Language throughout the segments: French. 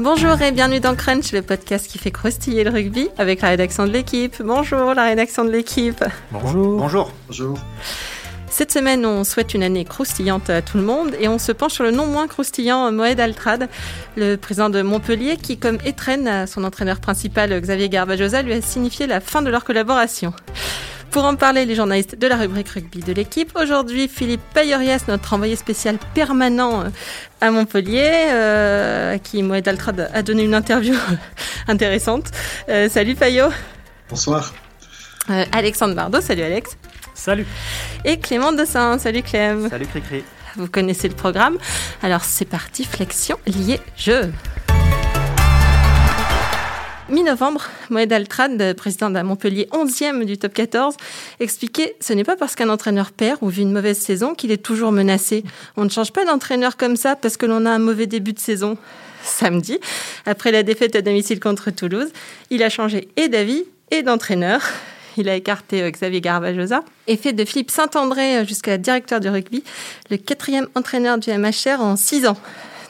Bonjour et bienvenue dans Crunch, le podcast qui fait croustiller le rugby avec la rédaction de l'équipe. Bonjour la rédaction de l'équipe. Bonjour. Bonjour. Bonjour. Cette semaine, on souhaite une année croustillante à tout le monde et on se penche sur le non moins croustillant Moed Altrad, le président de Montpellier qui, comme étrenne à son entraîneur principal Xavier Garbajosa, lui a signifié la fin de leur collaboration. Pour en parler, les journalistes de la rubrique rugby de l'équipe. Aujourd'hui, Philippe Payorias, notre envoyé spécial permanent euh, à Montpellier, euh, à qui Moed Altrad a donné une interview intéressante. Euh, salut Payot. Bonsoir. Euh, Alexandre Bardot, salut Alex. Salut. Et Clément Dossin, salut Clem. Salut Cricri. Vous connaissez le programme. Alors c'est parti, flexion liée jeu. Mi-novembre, Moed Altrad, président de Montpellier 11e du top 14, expliquait ce n'est pas parce qu'un entraîneur perd ou vit une mauvaise saison qu'il est toujours menacé. On ne change pas d'entraîneur comme ça parce que l'on a un mauvais début de saison. Samedi, après la défaite à domicile contre Toulouse, il a changé et d'avis et d'entraîneur. Il a écarté euh, Xavier Garbajosa et fait de Philippe Saint-André euh, jusqu'à directeur du rugby le quatrième entraîneur du MHR en six ans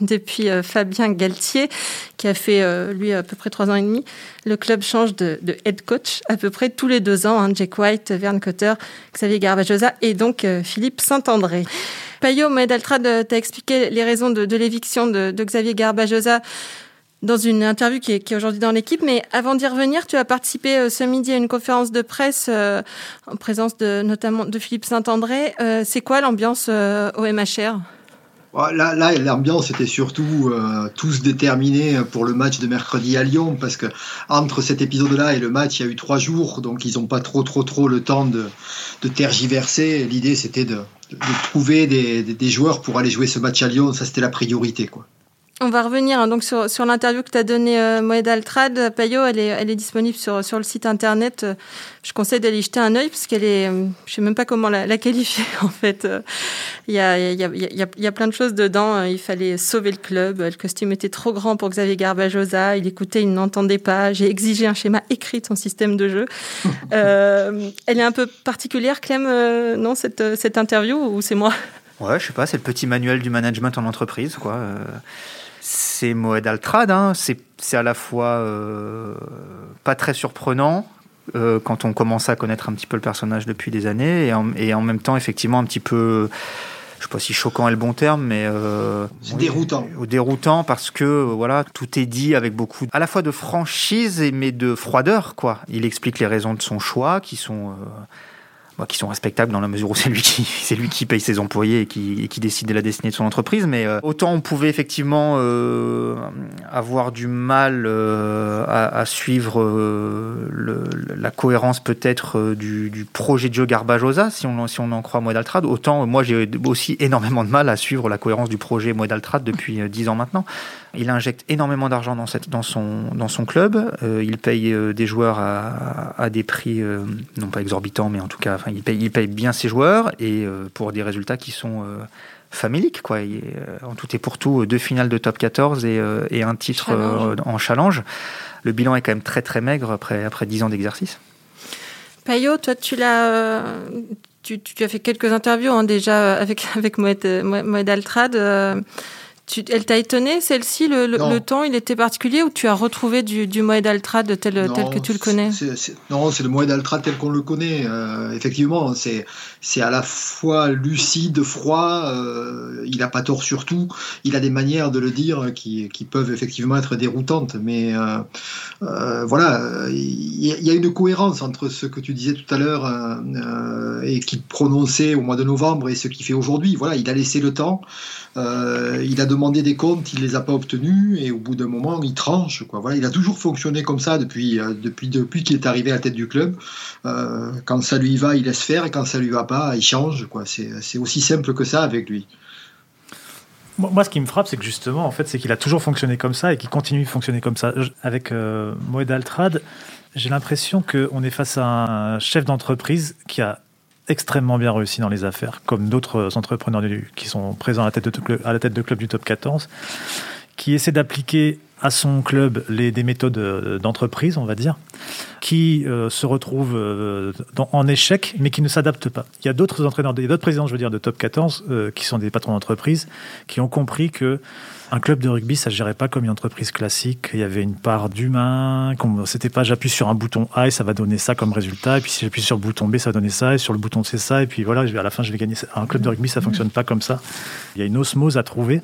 depuis euh, Fabien Galtier, qui a fait, euh, lui, à peu près trois ans et demi. Le club change de, head coach à peu près tous les deux ans. Hein, Jake White, Verne Cotter, Xavier Garbajosa et donc euh, Philippe Saint-André. Payot Medaltrad t'a expliqué les raisons de, l'éviction de, de, Xavier Garbajosa dans une interview qui est, aujourd'hui dans l'équipe. Mais avant d'y revenir, tu as participé ce midi à une conférence de presse en présence de notamment de Philippe Saint-André. C'est quoi l'ambiance au MHR Là, là l'ambiance était surtout euh, tous déterminés pour le match de mercredi à Lyon, parce que entre cet épisode-là et le match, il y a eu trois jours, donc ils n'ont pas trop, trop, trop le temps de, tergiverser. L'idée, c'était de, de, trouver des, joueurs pour aller jouer ce match à Lyon. Ça, c'était la priorité, quoi. On va revenir hein, donc sur, sur l'interview que tu as donnée euh, Moed Altrad. Payot, elle est, elle est disponible sur, sur le site internet. Je conseille d'aller jeter un œil parce qu'elle est, je sais même pas comment la, la qualifier en fait. Il y a, il y, a, il y, a, il y a plein de choses dedans. Il fallait sauver le club. Le costume était trop grand pour Xavier Garbajosa. Il écoutait, il n'entendait pas. J'ai exigé un schéma écrit de son système de jeu. euh, elle est un peu particulière, Clem, euh, non, cette, cette interview ou c'est moi? Ouais, je sais pas, c'est le petit manuel du management en entreprise, quoi. C'est Moed Altrad, hein. c'est à la fois euh, pas très surprenant euh, quand on commence à connaître un petit peu le personnage depuis des années, et en, et en même temps effectivement un petit peu, je sais pas si choquant est le bon terme, mais euh, déroutant. Oui, déroutant parce que voilà tout est dit avec beaucoup à la fois de franchise et mais de froideur quoi. Il explique les raisons de son choix qui sont Bon, qui sont respectables dans la mesure où c'est lui qui c'est lui qui paye ses employés et qui, et qui décide de la destinée de son entreprise. Mais euh, autant on pouvait effectivement euh, avoir du mal euh, à, à, suivre euh, le, la cohérence peut-être euh, du, du, projet de jeu Garbajosa, si on si on en croit Moedaltrad. Autant moi j'ai aussi énormément de mal à suivre la cohérence du projet Moedaltrad depuis dix ans maintenant. Il injecte énormément d'argent dans, cette, dans, son, dans son club. Euh, il paye euh, des joueurs à, à des prix, euh, non pas exorbitants, mais en tout cas, il, paye, il paye bien ses joueurs et pour des résultats qui sont faméliques. Quoi. Il, en tout et pour tout, deux finales de top 14 et, et un titre challenge. en challenge. Le bilan est quand même très très maigre après, après 10 ans d'exercice. Payot, toi, tu l'as. Tu, tu, as fait quelques interviews hein, déjà avec, avec Moed, Moed Altrad. Tu, elle t'a étonné celle-ci le, le, le, temps il était particulier ou tu as retrouvé du, du Moed Altrad tel, tel que tu le connais c est, c est, Non, c'est le Moed Altrad tel qu'on le connaît. Euh, effectivement, c'est c'est à la fois lucide, froid. Euh, il a pas tort sur tout. Il a des manières de le dire qui, qui peuvent effectivement être déroutantes, mais euh, voilà, il y, y, a une cohérence entre ce que tu disais tout à l'heure et qu'il prononçait au mois de novembre et ce qu'il fait aujourd'hui. Voilà, il a laissé le temps. Il a demandé des comptes, il les a pas obtenus et au bout d'un moment il tranche. Quoi. Voilà, il a toujours fonctionné comme ça depuis euh, depuis depuis qu'il est arrivé à la tête du club. Euh, quand ça lui va, il laisse faire et quand ça lui va pas, il change. Quoi. C'est, c'est aussi simple que ça avec lui. Moi, ce qui me frappe, c'est que justement, en fait, c'est qu'il a toujours fonctionné comme ça et qu'il continue de fonctionner comme ça. Avec euh, Moed Altrad, j'ai l'impression qu'on est face à un chef d'entreprise qui a extrêmement bien réussi dans les affaires, comme d'autres entrepreneurs qui sont présents à la, tête de, à club du top 14, qui essaie d'appliquer à son club des méthodes d'entreprise, on va dire, qui euh, se retrouvent euh, en échec, mais qui ne s'adaptent pas. Il y a d'autres entraîneurs, d'autres présidents, je veux dire, de top 14, qui sont des patrons d'entreprise, qui ont compris que un club de rugby, ça ne gérait pas comme une entreprise classique. Il y avait une part d'humain. C'était pas j'appuie sur un bouton A et ça va donner ça comme résultat. Et puis si j'appuie sur le bouton B, ça va donner ça. Et sur le bouton C, ça. Et puis voilà, à la fin, je vais gagner. Un club de rugby, ça fonctionne pas comme ça. Il y a une osmose à trouver.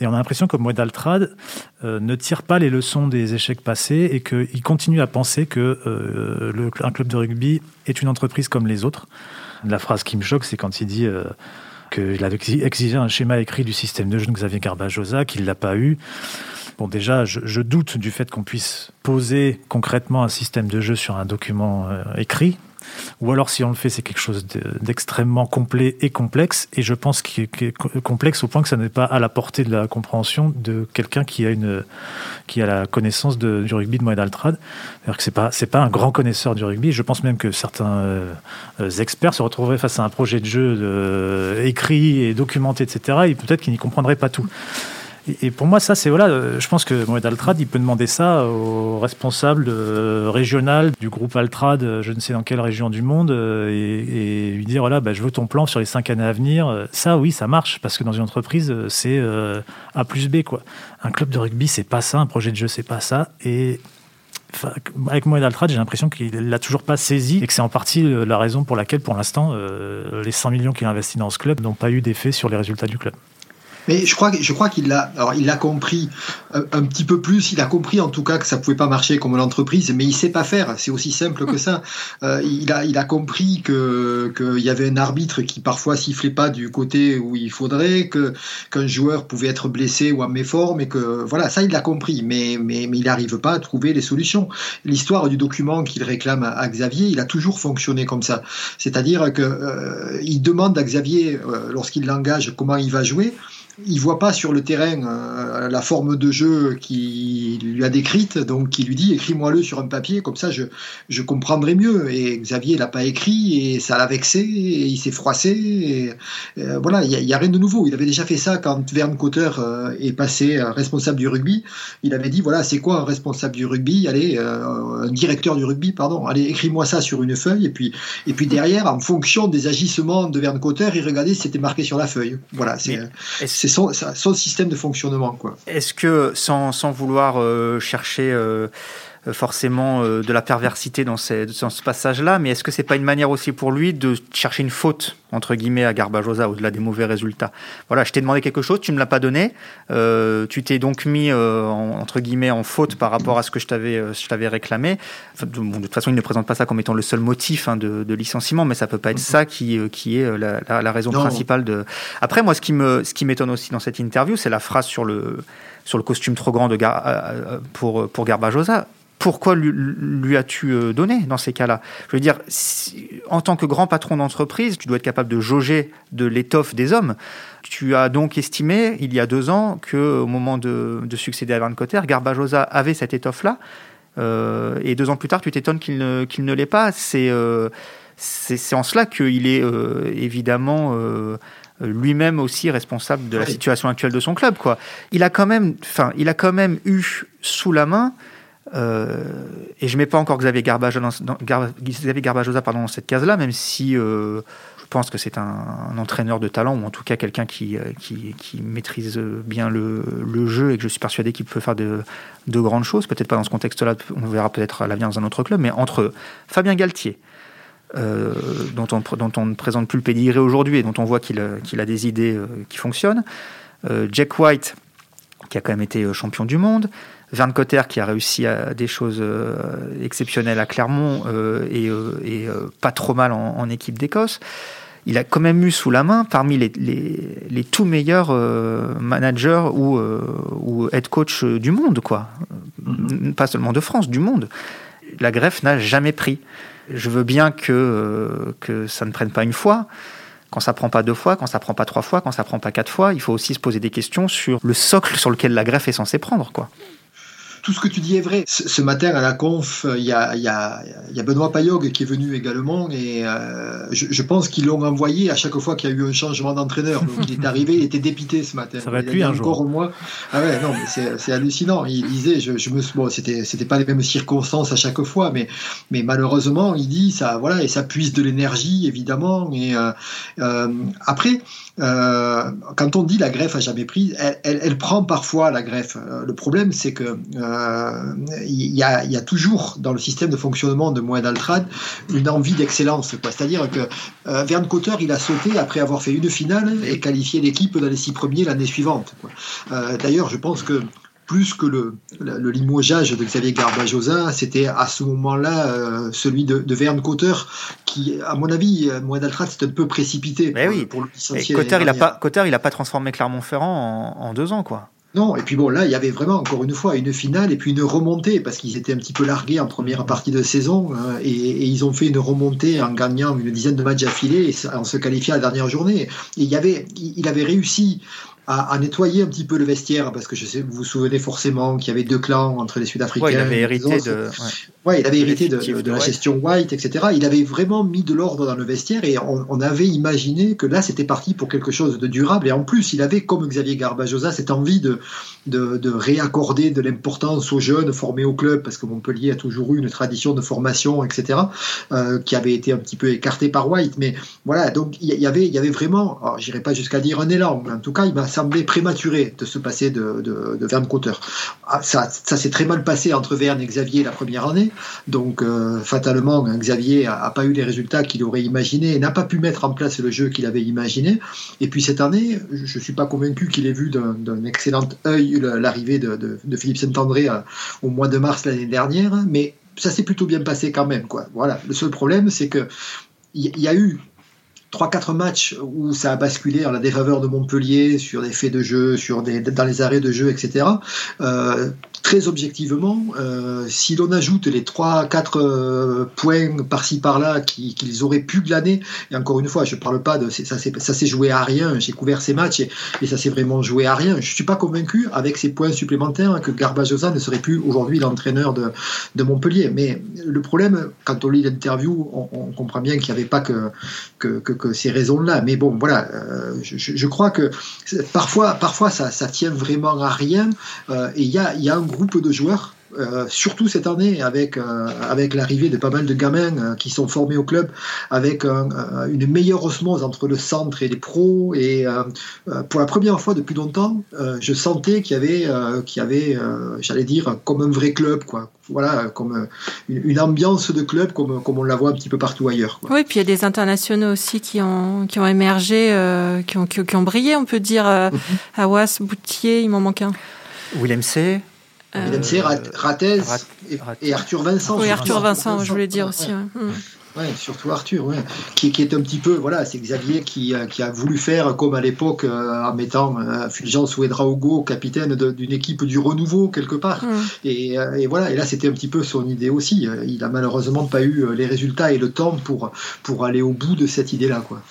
Et on a l'impression que Moedaltrad euh, ne tire pas les leçons des échecs passés et qu'il continue à penser que euh, un club de rugby est une entreprise comme les autres. La phrase qui me choque, c'est quand il dit. Euh, qu'il avait exigé un schéma écrit du système de jeu de Xavier Garbajosa, qu'il ne l'a pas eu. Bon, déjà, je, doute du fait qu'on puisse poser concrètement un système de jeu sur un document euh, écrit. Ou alors, si on le fait, c'est quelque chose d'extrêmement complet et complexe. Et je pense qu'il est complexe au point que ça n'est pas à la portée de la compréhension de quelqu'un qui a une, qui a la connaissance de, du rugby de Moed Altrad. C'est-à-dire que c'est pas, c'est pas un grand connaisseur du rugby. Je pense même que certains euh, experts se retrouveraient face à un projet de jeu euh, écrit et documenté, etc. Et peut-être qu'ils n'y comprendraient pas tout. Et pour moi, ça, c'est voilà, euh, je pense que Mohamed Altrad, il peut demander ça au responsable euh, régional du groupe Altrad, euh, je ne sais dans quelle région du monde, et, lui dire voilà, bah, je veux ton plan sur les cinq années à venir. Ça, oui, ça marche parce que dans une entreprise, c'est A plus B quoi. Un club de rugby, c'est pas ça. Un projet de jeu, c'est pas ça. Et avec Mohamed Altrad, j'ai l'impression qu'il l'a toujours pas saisi et que c'est en partie la raison pour laquelle, pour l'instant, les 100 millions qu'il a investis dans ce club n'ont pas eu d'effet sur les résultats du club. Mais je crois, je crois qu'il l'a, alors il l'a compris un, petit peu plus. Il a compris en tout cas que ça pouvait pas marcher comme l'entreprise, mais il sait pas faire. C'est aussi simple que ça. Euh, il a, il a compris que qu'il y avait un arbitre qui parfois sifflait pas du côté où il faudrait, que qu'un joueur pouvait être blessé ou en méforme, et que voilà, ça il l'a compris. Mais mais mais il n'arrive pas à trouver les solutions. L'histoire du document qu'il réclame à, Xavier, il a toujours fonctionné comme ça. C'est-à-dire que euh, il demande à Xavier euh, lorsqu'il l'engage comment il va jouer il voit pas sur le terrain euh, la forme de jeu qu'il lui a décrite, donc il lui dit écris-moi-le sur un papier, comme ça je, je comprendrai mieux. Et Xavier l'a pas écrit et ça l'a vexé et il s'est froissé. Et, euh, voilà, il y, a, rien de nouveau. Il avait déjà fait ça quand Verne Cotter euh, est passé responsable du rugby. Il avait dit voilà c'est quoi un responsable du rugby? Allez, un directeur du rugby, pardon. Allez écris-moi ça sur une feuille et puis et puis derrière en fonction des agissements de Verne Cotter, il regardait si c'était marqué sur la feuille. Voilà, c'est son, son, système de fonctionnement. Est-ce que, sans, sans vouloir euh, chercher euh, forcément euh, de la perversité dans, ces, dans ce passage-là, mais est-ce que c'est pas une manière aussi pour lui de chercher une faute entre guillemets à Garbajosa au-delà des mauvais résultats? Voilà, je t'ai demandé quelque chose, tu me l'as pas donné, tu t'es donc mis entre guillemets en faute par rapport à ce que je t'avais je t'avais réclamé. de, toute façon, il ne présente pas ça comme étant le seul motif hein, de, de, licenciement, mais ça peut pas être ça qui qui est la, la, la raison principale de. Après, moi, ce qui me ce qui m'étonne aussi dans cette interview, c'est la phrase sur le sur le costume trop grand de Gar, pour pour Garbajosa pourquoi lui, as-tu euh, donné dans ces cas-là? Je veux dire, en tant que grand patron d'entreprise, tu dois être capable de jauger de l'étoffe des hommes. Tu as donc estimé, il y a deux ans, qu'au moment de, succéder à Van Cotter, Garbajosa avait cette étoffe-là. Euh, et deux ans plus tard, tu t'étonnes qu'il ne, l'ait pas. C'est, euh, c'est, en cela qu'il est évidemment lui-même aussi responsable de la situation actuelle de son club. Quoi. Il, a quand même, il a quand même eu sous la main euh, et je ne mets pas encore Xavier Garbajosa dans, pardon, cette case-là, même si euh, je pense que c'est un, entraîneur de talent, ou en tout cas quelqu'un qui, euh, qui, maîtrise bien le, le, jeu et que je suis persuadé qu'il peut faire de, de grandes choses. Peut-être pas dans ce contexte-là, on verra peut-être à l'avenir dans un autre club, mais entre Fabien Galtier, dont, on, dont on ne présente plus le pédigré aujourd'hui et dont on voit qu'il qu'il a des idées qui fonctionnent, Jack White, qui a quand même été champion du monde, Verne Cotter qui a réussi à des choses euh, exceptionnelles à Clermont euh, et, euh, pas trop mal en, équipe d'Écosse. Il a quand même eu sous la main parmi les, les, tout meilleurs managers ou, ou, head coach du monde, quoi. Mm-hmm. Pas seulement de France, du monde. La greffe n'a jamais pris. Je veux bien que, que ça ne prenne pas une fois, quand ça prend pas deux fois, quand ça prend pas trois fois, quand ça prend pas quatre fois, il faut aussi se poser des questions sur le socle sur lequel la greffe est censée prendre, quoi. Tout ce que tu dis est vrai. Ce, matin à la conf, il y a, y, a, y a, Benoît Payog qui est venu également et euh, je, pense qu'ils l'ont envoyé à chaque fois qu'il y a eu un changement d'entraîneur. Donc il est arrivé, il était dépité ce matin. Ça va être lui un encore jour. Moi. Ah ouais, non, mais c'est hallucinant. Il disait, je, je me, bon, c'était pas les mêmes circonstances à chaque fois, mais mais malheureusement, il dit ça, voilà, et ça puise de l'énergie évidemment. Et euh, euh, après. Quand on dit la greffe a jamais pris, elle, prend parfois la greffe. Le problème, c'est que euh, il y, a, toujours dans le système de fonctionnement de Moed Altrad une envie d'excellence. C'est-à-dire que Verne Cotter, il a sauté après avoir fait une finale et qualifié l'équipe dans les six premiers l'année suivante. D'ailleurs, je pense que plus que le, le, limogeage de Xavier Garbajosa, c'était à ce moment-là euh, celui de, de Verne Cotter, qui, à mon avis, euh, Moed Altrat, c'est un peu précipité pour, oui. pour le Cotter, il n'a pas, transformé Clermont-Ferrand en, deux ans, quoi. Non, et puis bon, là, il y avait vraiment, encore une fois, une finale et puis une remontée, parce qu'ils étaient un petit peu largués en première partie de saison, euh, et, ils ont fait une remontée en gagnant une dizaine de matchs affilés, en se qualifiant la dernière journée. Et il, y avait, il avait réussi à, nettoyer un petit peu le vestiaire, parce que je sais, vous vous souvenez forcément qu'il y avait deux clans entre les Sud-Africains. Ouais, il avait hérité de. Ouais. il avait hérité de, la gestion White, etc. Il avait vraiment mis de l'ordre dans le vestiaire et on, avait imaginé que là, c'était parti pour quelque chose de durable. Et en plus, il avait, comme Xavier Garbajosa, cette envie de, de, réaccorder de l'importance aux jeunes formés au club, parce que Montpellier a toujours eu une tradition de formation, etc., euh, qui avait été un petit peu écartée par White. Mais voilà, donc il y, avait, il y avait vraiment, j'irai pas jusqu'à dire un élan, mais en tout cas, il m'a semblé prématuré de se passer de, de, Verne Cotter. Ah, ça, s'est très mal passé entre Verne et Xavier la première année, donc euh, fatalement, Xavier a, pas eu les résultats qu'il aurait imaginé et n'a pas pu mettre en place le jeu qu'il avait imaginé. Et puis cette année, je suis pas convaincu qu'il ait vu d'un excellent œil l'arrivée de, Philippe Saint-André euh, au mois de mars l'année dernière, mais ça s'est plutôt bien passé quand même. Quoi. Voilà. Le seul problème, c'est que il y, a eu 3-4 matchs où ça a basculé en la défaveur de Montpellier sur des faits de jeu, sur des, dans les arrêts de jeu, etc très objectivement, euh, si l'on ajoute les 3-4 euh, points par-ci par-là qu'ils auraient pu glaner, et encore une fois, je ne parle pas de ça, s'est joué à rien, j'ai couvert ces matchs et, ça s'est vraiment joué à rien. Je ne suis pas convaincu avec ces points supplémentaires que Garbajosa ne serait plus aujourd'hui l'entraîneur de, Montpellier. Mais le problème, quand on lit l'interview, on, comprend bien qu'il n'y avait pas que, ces raisons-là. Mais bon, voilà, euh, je, crois que parfois, parfois ça, tient vraiment à rien et il y a, y a un groupe groupe de joueurs euh, surtout cette année avec, euh, avec l'arrivée de pas mal de gamins euh, qui sont formés au club, avec une meilleure osmose entre le centre et les pros. Et pour la première fois depuis longtemps, je sentais qu'il y avait, qu'il y avait j'allais dire, comme un vrai club. Quoi. Voilà, comme une, ambiance de club comme, comme on la voit un petit peu partout ailleurs. Oui, puis il y a des internationaux aussi qui ont, qui ont émergé, qui, ont, qui, ont brillé, on peut dire. Mhm. Awas, Boutier, il m'en manque un. Willem C. Euh, Ratez et, Arthur Vincent. Oui, Arthur Vincent, je voulais dire aussi. Ouais. surtout Arthur, ouais. qui, qui, est un petit peu, voilà, c'est Xavier qui, euh, qui, a voulu faire comme à l'époque euh, en mettant Fulgence Ouedraogo capitaine d'une équipe du renouveau quelque part. Et, et, voilà, et là c'était un petit peu son idée aussi. Il a malheureusement pas eu les résultats et le temps pour, pour aller au bout de cette idée-là, quoi.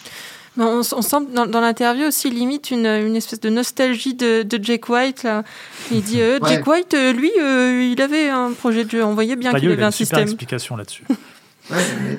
On, sent dans, l'interview aussi limite une, une, espèce de nostalgie de, de Jake White. Là. Il dit euh, Jake White, euh, lui, euh, il avait un projet de jeu. On voyait bien qu'il avait un système. explication là-dessus.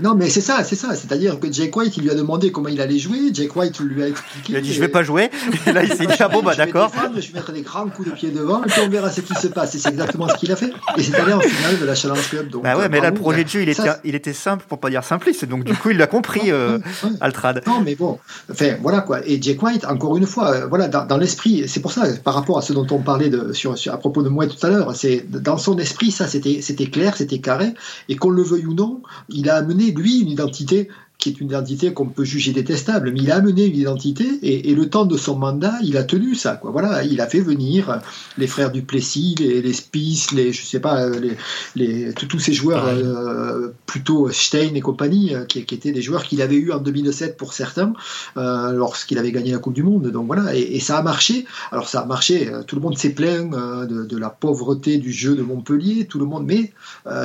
non, mais c'est ça, c'est ça. C'est-à-dire que Jake White, il lui a demandé comment il allait jouer. Jake White lui a expliqué. Il a dit Je vais pas jouer. Et là, il s'est dit Ah bon, bah d'accord. Je vais mettre des grands coups de pied devant et puis on verra ce qui se passe. Et c'est exactement ce qu'il a fait. Et c'est allé en finale de la Challenge Club. Donc, bah ouais, mais là, le projet de jeu, il était, il était simple pour pas dire simpliste. Donc, du coup, il l'a compris, euh, Altrad. Non, mais bon. Enfin, voilà quoi. Et Jake White, encore une fois, euh, voilà, dans, l'esprit, c'est pour ça, par rapport à ce dont on parlait de, sur, à propos de moi tout à l'heure, c'est dans son esprit, ça, c'était clair, c'était carré. Et qu'on le veuille ou non, il a amené, lui, une identité qui est une identité qu'on peut juger détestable, mais il a amené une identité et, le temps de son mandat, il a tenu ça. Quoi. Voilà, il a fait venir les frères du Plessis, les, les Spies, les je sais pas, les, les tous ces joueurs euh, plutôt Stein et compagnie, euh, qui, qui, étaient des joueurs qu'il avait eu en 2007 pour certains, euh, lorsqu'il avait gagné la Coupe du Monde. Donc voilà, et, ça a marché. Alors ça a marché. Tout le monde s'est plaint de, de, la pauvreté du jeu de Montpellier, tout le monde, mais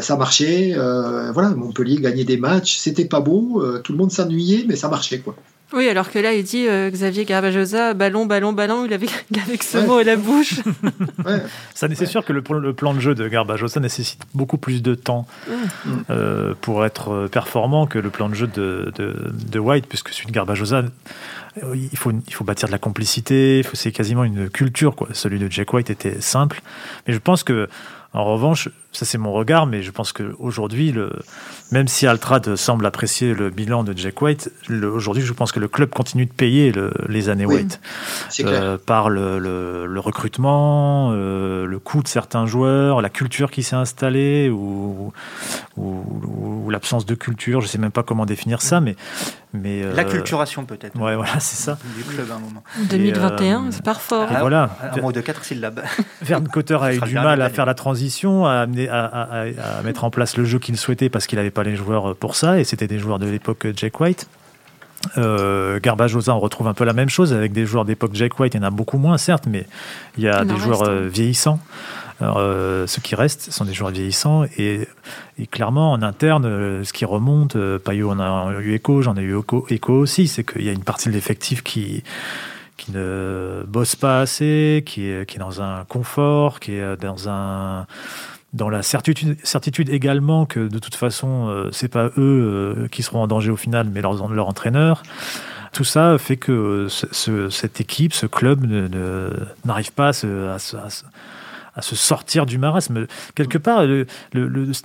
ça marchait. voilà, Montpellier gagnait des matchs, c'était pas beau tout le monde s'ennuyait, mais ça marchait quoi. Oui, alors que là, il dit euh, Xavier Garbajosa, ballon, ballon, ballon, il avait, il avait que ce mot à la bouche. Ça, c'est sûr que le, le, plan de jeu de Garbajosa nécessite beaucoup plus de temps euh, pour être performant que le plan de jeu de, de, de White, puisque celui de Garbajosa, euh, il faut, il faut bâtir de la complicité, c'est quasiment une culture. Quoi. Celui de Jack White était simple. Mais je pense que en revanche, ça c'est mon regard, mais je pense qu'aujourd'hui, même si Altrad semble apprécier le bilan de Jack White, aujourd'hui je pense que le club continue de payer les années White. Euh, par le, recrutement, euh, le coût de certains joueurs, la culture qui s'est installée, ou, ou, l'absence de culture, je ne sais même pas comment définir ça, mais... mais euh, la culturation peut-être. Ouais, voilà, c'est ça. Du club à un moment. 2021, c'est pas fort. voilà. Un mot de quatre syllabes. Verne Cotter a eu du mal à faire la transition, à amener à, mettre en place le jeu qu'il souhaitait parce qu'il n'avait pas les joueurs pour ça, et c'était des joueurs de l'époque Jack White. Euh, Garbajosa, on retrouve un peu la même chose avec des joueurs d'époque Jack White. Il y en a beaucoup moins, certes, mais il y a des joueurs euh, vieillissants. Euh, ceux qui restent sont des joueurs vieillissants et, clairement en interne, euh, ce qui remonte, Payot en a eu écho, j'en ai eu écho, aussi, c'est qu'il y a une partie de l'effectif qui qui ne bosse pas assez, qui est, qui est dans un confort, qui est dans un dans la certitude, également que de toute façon, euh, c'est pas eux euh, qui seront en danger au final, mais leur, leur entraîneur. Tout ça fait que cette équipe, ce club n'arrive pas à se sortir du marasme. Quelque part, le,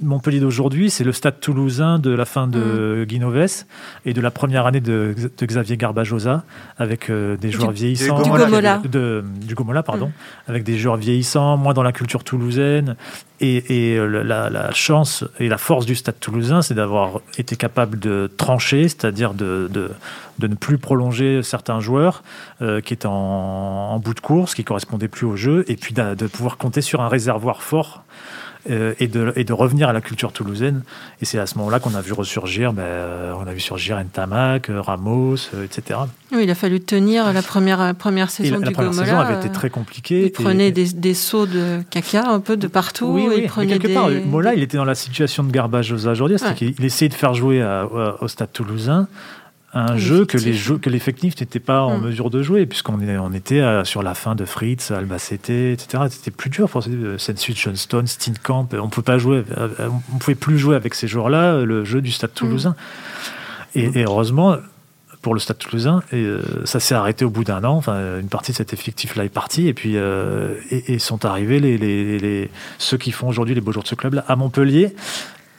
Montpellier d'aujourd'hui, c'est le stade toulousain de la fin de mm. Guinoves et de la première année de, Xavier Garbajosa, avec euh, des joueurs vieillissants. Du Gomola. du Gomola, pardon. Mm. Avec des joueurs vieillissants, moins dans la culture toulousaine. Et, euh, la, chance et la force du stade toulousain, c'est d'avoir été capable de trancher, c'est-à-dire de, de, ne plus prolonger certains joueurs euh, qui étaient en, bout de course, qui correspondaient plus au jeu, et puis de pouvoir compter sur un réservoir fort euh, et, de, et, de, revenir à la culture toulousaine. Et c'est à ce moment-là qu'on a vu ressurgir, ben, euh, on a vu surgir Ntamak, euh, Ramos, etc. Oui, il a fallu tenir la première, première saison la, du La première saison avait été très compliquée. Il prenait des, des, sauts de caca un peu de partout. Oui, oui. Il prenait quelque part, Mola, il était dans la situation de garbage aujourd'hui, c'est-à-dire qu'il essayait de faire jouer au Stade toulousain un jeu que les jeux que l'effectif n'était pas en mm. mesure de jouer puisqu'on on était sur la fin de Fritz, Albacete, etc. C'était plus dur pour Sensu, Johnston, Steenkamp. On pouvait pas jouer, euh, on pouvait plus jouer avec ces joueurs-là le jeu du Stade Toulousain. Mm. Et, heureusement pour le Stade Toulousain, et, euh, ça s'est arrêté au bout d'un an. Enfin, une partie de cet effectif-là est partie et puis euh, et, sont arrivés les, les, les, ceux qui font aujourd'hui les beaux jours de ce club-là à Montpellier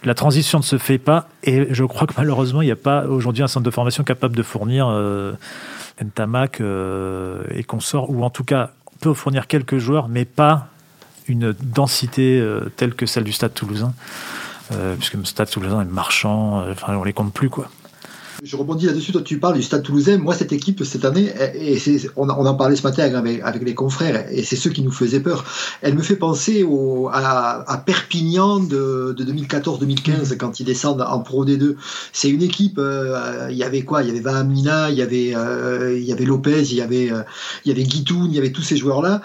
la transition ne se fait pas et je crois que malheureusement, il n'y a pas aujourd'hui un centre de formation capable de fournir euh, Ntamak euh, et consorts, ou en tout cas peut fournir quelques joueurs, mais pas une densité euh, telle que celle du Stade toulousain, puisque le Stade toulousain est marchand, enfin on les compte plus quoi. Je rebondis là-dessus, toi tu parles du Stade Toulousain. Moi, cette équipe, cette année, et on, on, en parlait ce matin avec, avec les confrères, et c'est ceux qui nous faisaient peur. Elle me fait penser à, Perpignan de, de 2014-2015, quand ils descendent en Pro D2. C'est une équipe, euh, il y avait quoi? Il y avait Vahamina, il y avait, euh, il y avait Lopez, il y avait, euh, il Guitoun, il y avait tous ces joueurs-là.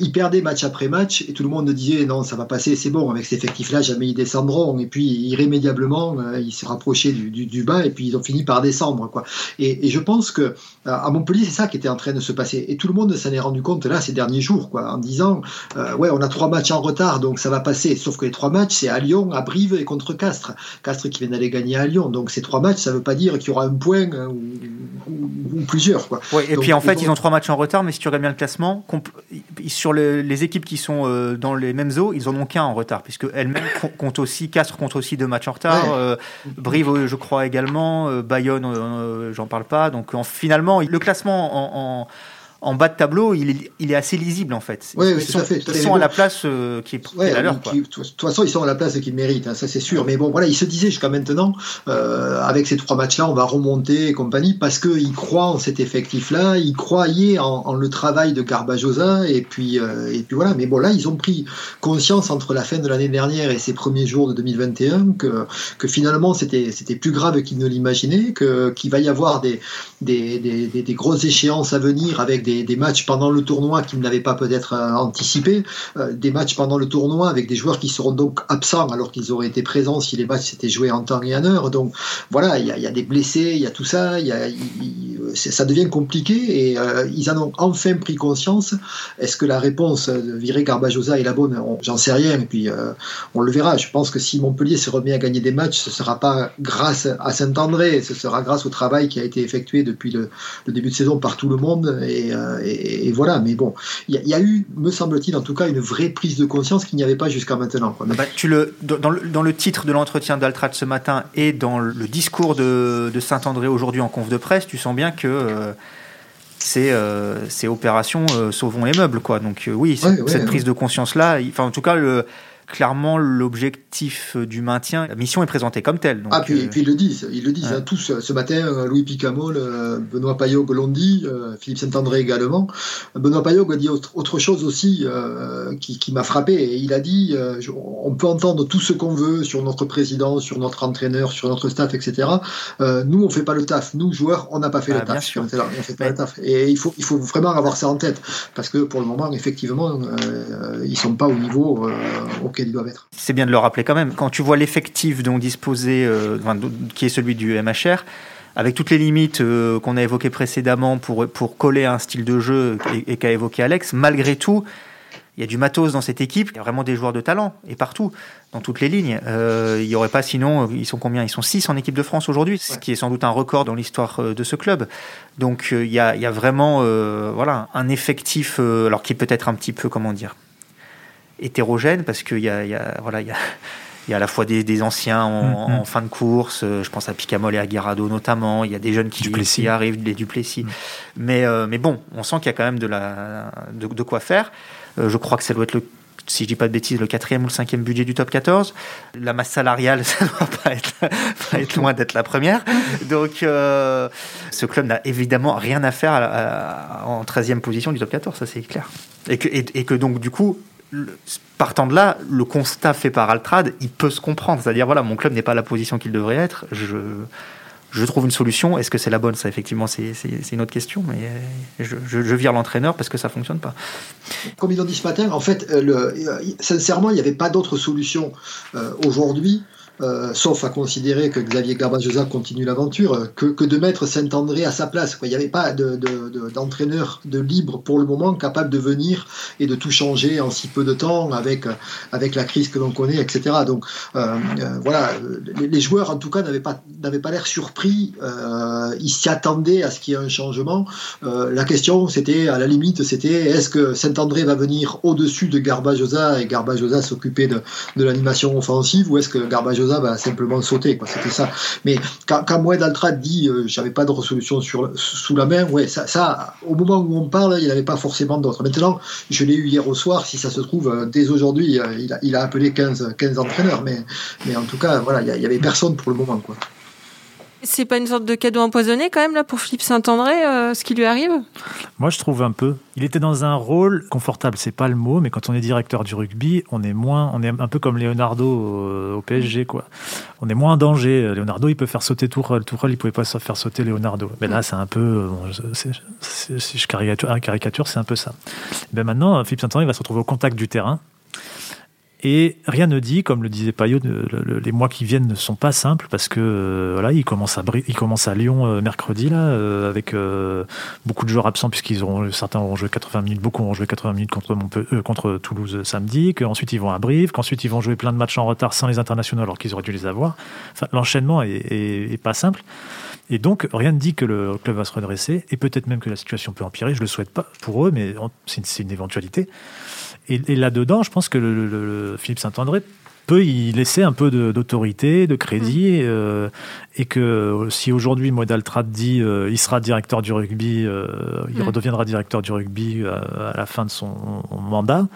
ils perdaient match après match, et tout le monde disait non, ça va passer, c'est bon, avec cet effectif-là, jamais ils descendront. Et puis, irrémédiablement, ils se rapprochaient du bas, et puis ils ont fini par décembre. Quoi. Et, je pense que euh, à Montpellier, c'est ça qui était en train de se passer. Et tout le monde s'en est rendu compte là ces derniers jours, quoi, en disant euh, ouais, on a trois matchs en retard, donc ça va passer. Sauf que les trois matchs, c'est à Lyon, à Brive et contre Castres. Castres qui vient d'aller gagner à Lyon. Donc ces trois matchs, ça ne veut pas dire qu'il y aura un point euh, ou, plusieurs. Quoi. et puis en fait, ils ont trois matchs en retard, mais si tu regardes bien le classement, sur les équipes qui sont dans les mêmes eaux, ils en ont qu'un en retard, puisque elles-mêmes comptent aussi, Castres compte aussi deux matchs en retard, Brive, je crois également, Bayonne euh, j'en parle pas. Donc finalement, le classement en, en bas de tableau, il est, assez lisible en fait. Oui, ils, sont, fait, ils sont à la place euh, qui est, à l'heure. De toute façon, ils sont à la place qu'ils méritent, hein, ça c'est sûr. Mais bon, voilà, ils se disaient jusqu'à maintenant, euh, avec ces trois matchs-là, on va remonter et compagnie, parce qu'ils croient en cet effectif-là, ils croyaient en, le travail de Garbajosa, et puis, euh, et puis voilà. Mais bon, là, ils ont pris conscience entre la fin de l'année dernière et ces premiers jours de 2021 que, que finalement c'était plus grave qu'ils ne l'imaginaient, qu'il va y avoir des des, des, des, grosses échéances à venir avec des, matchs pendant le tournoi qu'il n'avait pas peut-être anticipé, des matchs pendant le tournoi avec des joueurs qui seront donc absents alors qu'ils auraient été présents si les matchs s'étaient joués en temps et en heure. Donc voilà, il y, a des blessés, il y a tout ça, ça devient compliqué et ils en ont enfin pris conscience. Est-ce que la réponse de virer Garbajosa est la bonne J'en sais rien, et puis on le verra. Je pense que si Montpellier se remet à gagner des matchs, ce ne sera pas grâce à Saint-André, ce sera grâce au travail qui a été effectué depuis le, début de saison par tout le monde. Et, euh, voilà, mais bon, il y, a eu, me semble-t-il, en tout cas, une vraie prise de conscience qu'il n'y avait pas jusqu'à maintenant. Bah, tu le, dans, le, dans le titre de l'entretien d'Altrat ce matin et dans le discours de, Saint-André aujourd'hui en conf de presse, tu sens bien que euh, c'est euh, opération sauvons les meubles quoi. Donc oui cette prise de conscience là enfin en tout cas le clairement l'objectif du maintien. La mission est présentée comme telle. ah, puis, euh, puis, ils le disent, ils le disent hein, tous. Ce matin, euh, Louis Picamol, euh, Benoît Payot l'ont dit, Philippe Saint-André également. Benoît Payot a dit autre chose aussi qui, m'a frappé. Et il a dit on peut entendre tout ce qu'on veut sur notre président, sur notre entraîneur, sur notre staff, etc. nous, on fait pas le taf. Nous, joueurs, on n'a pas fait le ah, taf. On fait pas le taf. Et il faut, il faut vraiment avoir ça en tête. Parce que pour le moment, effectivement, ils sont pas au niveau doivent être. C'est bien de le rappeler quand même. Quand tu vois l'effectif dont disposé, euh, qui est celui du MHR, avec toutes les limites euh, qu'on a évoquées précédemment pour, pour coller à un style de jeu et, qu'a évoqué Alex, malgré tout, il y a du matos dans cette équipe, il y a vraiment des joueurs de talent, et partout, dans toutes les lignes. Euh, il n'y aurait pas sinon, ils sont combien? Ils sont 6 en équipe de France aujourd'hui, ce qui est sans doute un record dans l'histoire de ce club. Donc il y, a, il y a vraiment voilà, un effectif, alors qui peut être un petit peu, comment dire, hétérogène parce qu'il y a, y a, voilà, il y a, il y a à la fois des, des anciens en, mm, mm. fin de course, euh, je pense à Picamol et à Guirado notamment, il y a des jeunes qui, qui arrivent, les Duplessis. Mm. Mais, euh, mais bon, on sent qu'il y a quand même de, la, de, de quoi faire. Euh, je crois que ça doit être le si je dis pas de bêtises, le quatrième ou le cinquième budget du top 14. La masse salariale, ça ne doit pas être, pas être loin d'être la première. Donc, euh, ce club n'a évidemment rien à faire en 13e position du top 14, ça c'est clair. Et que, et que donc, du coup, partant de là, le constat fait par Altrad, il peut se comprendre. C'est-à-dire, voilà, mon club n'est pas à la position qu'il devrait être. Je, je trouve une solution. Est-ce que c'est la bonne? Ça, effectivement, c'est une autre question. Mais je, je, vire l'entraîneur parce que ça fonctionne pas. Comme ils ont dit ce matin, en fait, euh, le, sincèrement, il n'y avait pas d'autre solution euh, aujourd'hui euh, sauf à considérer que Xavier Garbajosa continue l'aventure, euh, que, de mettre Saint-André à sa place. Il n'y avait pas d'entraîneur de, libre pour le moment capable de venir et de tout changer en si peu de temps avec, avec la crise que l'on connaît, etc. Donc euh, voilà, les, joueurs en tout cas n'avaient pas, pas l'air surpris, ils s'y attendaient à ce qu'il y ait un changement. la question c'était, à la limite, c'était est-ce que Saint-André va venir au-dessus de Garbajosa et Garbajosa s'occuper de, de l'animation offensive ou est-ce que Garbajosa va simplement sauter. C'était ça. Mais quand, quand Moed Altra dit euh, j'avais pas de résolution sur, sous la main, ouais, ça, au moment où on parle, il n'y avait pas forcément d'autres. Maintenant, je l'ai eu hier au soir, si ça se trouve, euh, dès aujourd'hui, euh, il, a, appelé 15, 15 entraîneurs. Mais, mais en tout cas, voilà, il n'y avait personne pour le moment. Quoi. C'est pas une sorte de cadeau empoisonné quand même là pour Philippe Saint-André, euh, ce qui lui arrive? Moi, je trouve un peu. Il était dans un rôle confortable, c'est pas le mot, mais quand on est directeur du rugby, on est moins, on est un peu comme Leonardo au, PSG, quoi. On est moins en danger. Leonardo, il peut faire sauter Tourelle. Tourelle, il pouvait pas faire sauter Leonardo. Mais là, c'est un peu, si je caricature, caricature c'est un peu ça. Ben maintenant, Philippe Saint-André va se retrouver au contact du terrain. Et rien ne dit, comme le disait Payot, les mois qui viennent ne sont pas simples parce que euh, voilà, il commence à à Lyon euh, mercredi là euh, avec beaucoup de joueurs absents puisqu'ils auront certains auront joué 80 minutes, beaucoup auront joué 80 minutes contre contre Toulouse samedi, qu'ensuite ils vont à Brive, qu'ensuite ils vont jouer plein de matchs en retard sans les internationaux alors qu'ils auraient dû les avoir. Enfin, l'enchaînement est, pas simple. Et donc, rien ne dit que le club va se redresser, et peut-être même que la situation peut empirer. Je le souhaite pas pour eux, mais c'est une, éventualité. Et, là-dedans, je pense que le, Philippe Saint-André peut y laisser un peu d'autorité, de, crédit, mm. euh, et que si aujourd'hui Modaltrat dit euh, il sera directeur du rugby, euh, il redeviendra directeur du rugby à, la fin de son mandat,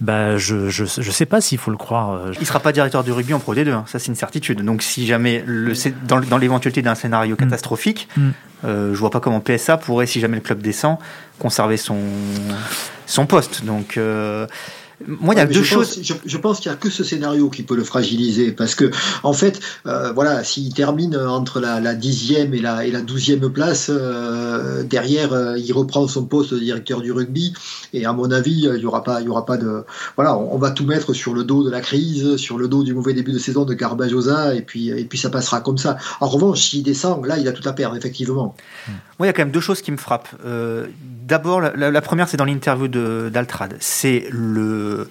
bah, je je, je sais pas s'il faut le croire. Il sera pas directeur du rugby en Pro D2, hein. ça c'est une certitude. Donc si jamais le, dans, dans l'éventualité d'un scénario mm. catastrophique, mm. je vois pas comment PSA pourrait, si jamais le club descend, conserver son son poste. Donc Moi, il y a deux je choses. Pense, je, pense qu'il n'y a que ce scénario qui peut le fragiliser. Parce que, en fait, euh, voilà, s'il termine entre la, dixième et la, et la douzième place, euh, derrière, euh, il reprend son poste de directeur du rugby. Et à mon avis, il n'y aura, pas, il y aura pas de. Voilà, on, va tout mettre sur le dos de la crise, sur le dos du mauvais début de saison de Garbajosa, et puis, et puis ça passera comme ça. En revanche, s'il descend, là, il a tout à perdre, effectivement. Moi, il y a quand même deux choses qui me frappent. D'abord, la, la, première, c'est dans l'interview d'Altrad. C'est le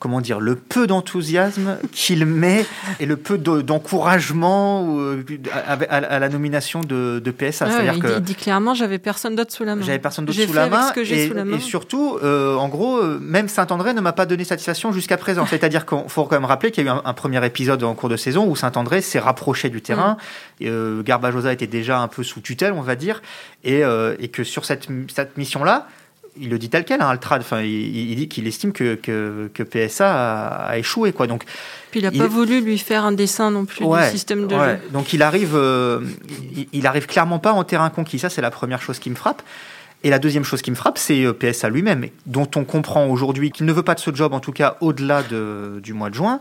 comment dire, le peu d'enthousiasme qu'il met et le peu d'encouragement euh, à, la nomination de, PSA. il, que dit, clairement, j'avais personne d'autre sous la main. J'avais personne d'autre sous, la main. Et, surtout, euh, en gros, euh, même Saint-André ne m'a pas donné satisfaction jusqu'à présent. C'est-à-dire qu'il faut quand même rappeler qu'il y a eu un, premier épisode en cours de saison où Saint-André s'est rapproché du terrain. Mm. Garbajosa était déjà un peu sous tutelle, on va dire, et, et que sur cette, cette mission-là, il le dit tel quel, hein, Altrad. Enfin, il, dit qu'il estime que, que, PSA a, échoué, quoi. Donc, puis il n'a pas voulu lui faire un dessin non plus du système de jeu. Donc il arrive, euh, il, arrive clairement pas en terrain conquis. Ça, c'est la première chose qui me frappe. Et la deuxième chose qui me frappe, c'est euh, PSA lui-même, dont on comprend aujourd'hui qu'il ne veut pas de ce job, en tout cas au-delà de, du mois de juin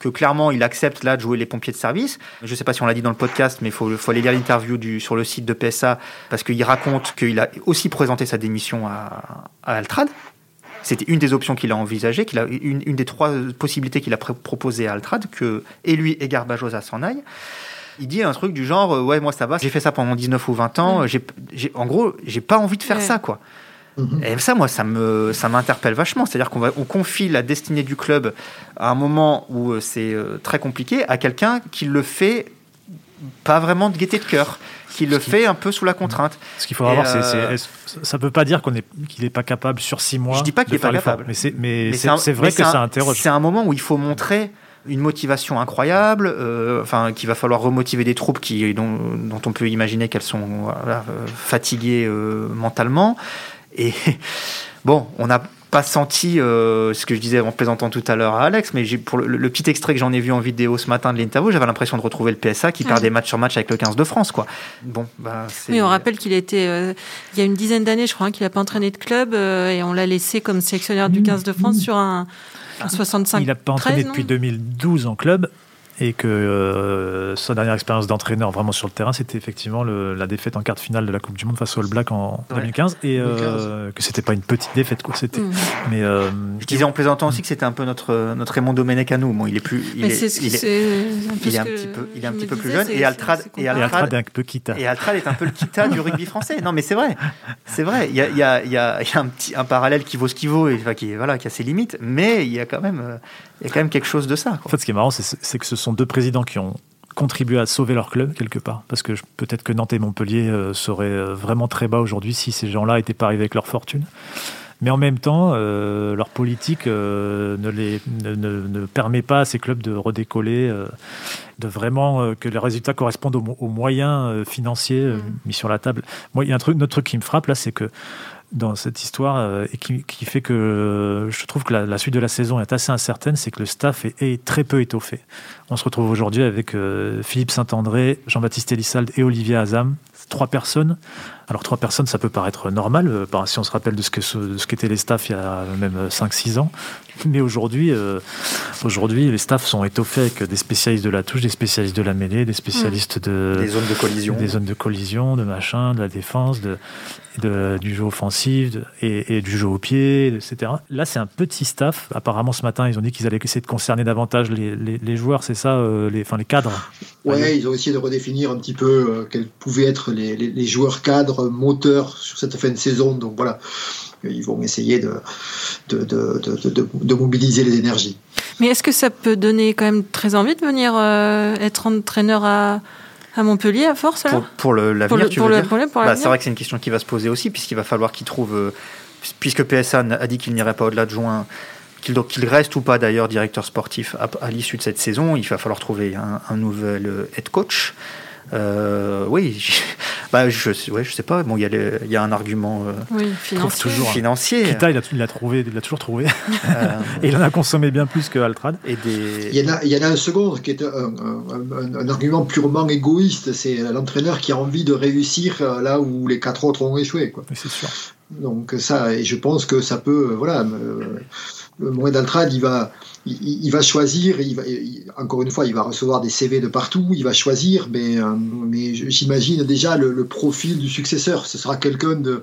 que clairement il accepte là de jouer les pompiers de service. Je ne sais pas si on l'a dit dans le podcast, mais il faut, faut, aller lire l'interview sur le site de PSA parce qu'il raconte qu'il a aussi présenté sa démission à, Altrad. C'était une des options qu'il a envisagées, qu'il a une, des trois possibilités qu'il a proposées à Altrad, que et lui et Garbajosa s'en aillent. Il dit un truc du genre euh, ouais moi ça va, j'ai fait ça pendant 19 ou 20 ans, j'ai, en gros j'ai pas envie de faire ça quoi. Mhm. Et ça, moi, ça me, ça m'interpelle vachement. C'est-à-dire qu'on on confie la destinée du club à un moment où euh, c'est euh, très compliqué à quelqu'un qui le fait pas vraiment de gaieté de cœur, qui le fait un peu sous la contrainte. Ce qu'il faut avoir, c'est, euh, ça peut pas dire qu'on est, qu'il n'est pas capable sur six mois. Je dis pas qu'il n'est pas capable, mais c'est, mais, c'est, vrai que ça interroge. C'est un moment où il faut montrer une motivation incroyable, enfin qu'il va falloir remotiver des troupes qui, dont, dont on peut imaginer qu'elles sont fatiguées mentalement. Et bon, on n'a pas senti euh, ce que je disais en présentant tout à l'heure à Alex, mais pour le, petit extrait que j'en ai vu en vidéo ce matin de l'interview, j'avais l'impression de retrouver le PSA qui perd des matchs sur match avec le 15 de France, quoi. Bon, bah, oui, on rappelle qu'il était euh, il y a une dizaine d'années, je crois, hein, qu'il n'a pas entraîné de club euh, et on l'a laissé comme sélectionneur du 15 de France sur un, un 65. Il n'a pas entraîné depuis 2012 en club et que euh, sa dernière expérience d'entraîneur vraiment sur le terrain, c'était effectivement la défaite en quart de finale de la Coupe du Monde face au All Black en 2015 et euh, que c'était pas une petite défaite quoi. C'était. Mmh. Mais euh, je disais en plaisantant aussi que c'était un peu notre notre Raymond Domenech à nous. Bon, il est plus, il est, il est, un petit peu, il est un petit peu plus jeune et Altrad et Altrad, est un peu Kita. Et Altrad est un peu le Kita du rugby français. Non, mais c'est vrai, c'est vrai. Il y a, il y a, il y a un petit un parallèle qui vaut ce qu'il vaut et enfin, qui voilà qui a ses limites, mais il y a quand même il y a quand même quelque chose de ça. En fait, ce qui est marrant, c'est que ce sont deux présidents qui ont contribué à sauver leur club quelque part. Parce que peut-être que Nantes et Montpellier euh, seraient euh, vraiment très bas aujourd'hui si ces gens-là n'étaient pas arrivés avec leur fortune. Mais en même temps, euh, leur politique ne, les, ne, permet pas à ces clubs de redécoller, de vraiment que les résultats correspondent aux, moyens financiers mmh. mis sur la table. Moi, il y a un truc, autre truc qui me frappe là, c'est que dans cette histoire euh, et qui, fait que euh, je trouve que la, suite de la saison est assez incertaine, c'est que le staff est, très peu étoffé. On se retrouve aujourd'hui avec euh, Philippe Saint-André, Jean-Baptiste Elissalde et Olivier Azam, trois personnes. Alors trois personnes, ça peut paraître normal, si on se rappelle de ce que ce qu'étaient les staffs il y a même 5-6 ans. Mais aujourd'hui, aujourd'hui, les staffs sont étoffés avec des spécialistes de la touche, des spécialistes de la mêlée, des spécialistes de des zones de collision, des zones de collision, de machin, de la défense, de du jeu offensif et, du jeu au pied, etc. Là, c'est un petit staff. Apparemment, ce matin, ils ont dit qu'ils allaient essayer de concerner davantage les, joueurs, c'est ça, euh, les, enfin, les cadres Ouais, ils ont essayé de redéfinir un petit peu euh, quels pouvaient être les, joueurs cadres, moteurs sur cette fin de saison. Donc voilà, ils vont essayer de, de, de, mobiliser les énergies. Mais est-ce que ça peut donner quand même très envie de venir euh, être entraîneur à à Montpellier à force Pour, pour l'avenir, tu veux dire bah, C'est vrai que c'est une question qui va se poser aussi, puisqu'il va falloir qu'il trouve, euh, puisque PSA a dit qu'il n'irait pas au-delà de juin, qu'il reste ou pas d'ailleurs directeur sportif à, l'issue de cette saison, il va falloir trouver un, un nouvel euh, head coach. Euh, oui, bah, je, ouais, je sais pas. Bon, il y, y, a un argument euh, financier. Toujours, financier. Kita, il l'a trouvé, il l'a toujours trouvé. Euh, et il en a consommé bien plus que Altrad. Et des... il, y en a, il y en a un second qui est un, un, argument purement égoïste. C'est l'entraîneur qui a envie de réussir là où les quatre autres ont échoué. C'est sûr. Donc ça, et je pense que ça peut, voilà, Moed Altrad, il va, il, va choisir, il encore une fois, il va recevoir des CV de partout, il va choisir, mais, euh, mais j'imagine déjà le, profil du successeur. Ce sera quelqu'un de,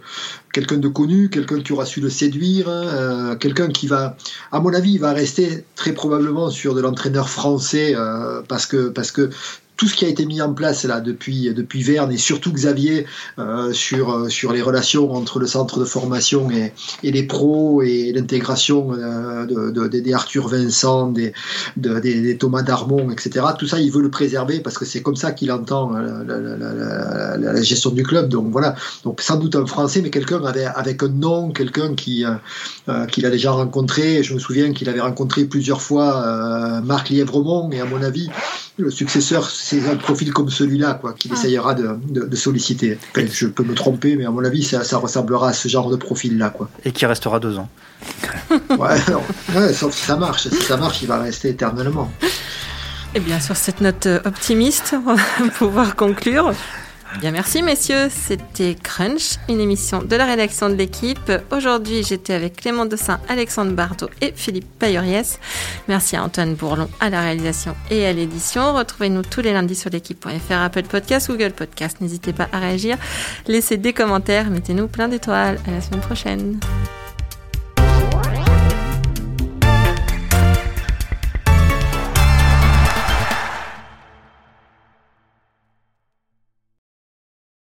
quelqu'un de connu, quelqu'un qui aura su le séduire, hein, euh, quelqu'un qui va, à mon avis, il va rester très probablement sur de l'entraîneur français euh, parce que parce que tout ce qui a été mis en place là depuis depuis Verne et surtout Xavier euh, sur euh, sur les relations entre le centre de formation et, et les pros et l'intégration euh, de, des Arthur Vincent, des, des, Thomas Darmon, etc. Tout ça, il veut le préserver parce que c'est comme ça qu'il entend la, gestion du club. Donc voilà, donc sans doute un Français, mais quelqu'un avec, avec un nom, quelqu'un qui qu'il a déjà rencontré. Je me souviens qu'il avait rencontré plusieurs fois Marc Lièvremont et à mon avis, le successeur c'est un profil comme celui-là quoi qu'il ah. essayera de, solliciter. je peux me tromper, mais à mon avis, ça, ressemblera à ce genre de profil-là. quoi. Et qui restera deux ans. ouais, sauf si ça marche. Si ça marche, il va rester éternellement. Et bien, sur cette note optimiste, on va pouvoir conclure. Bien, merci messieurs. C'était Crunch, une émission de la rédaction de l'équipe. Aujourd'hui, j'étais avec Clément Dossin, Alexandre Bardot et Philippe Payoriès. Merci à Antoine Bourlon à la réalisation et à l'édition. Retrouvez-nous tous les lundis sur l'équipe.fr, Apple Podcast, Google Podcast. N'hésitez pas à réagir. Laissez des commentaires, mettez-nous plein d'étoiles. À la semaine prochaine.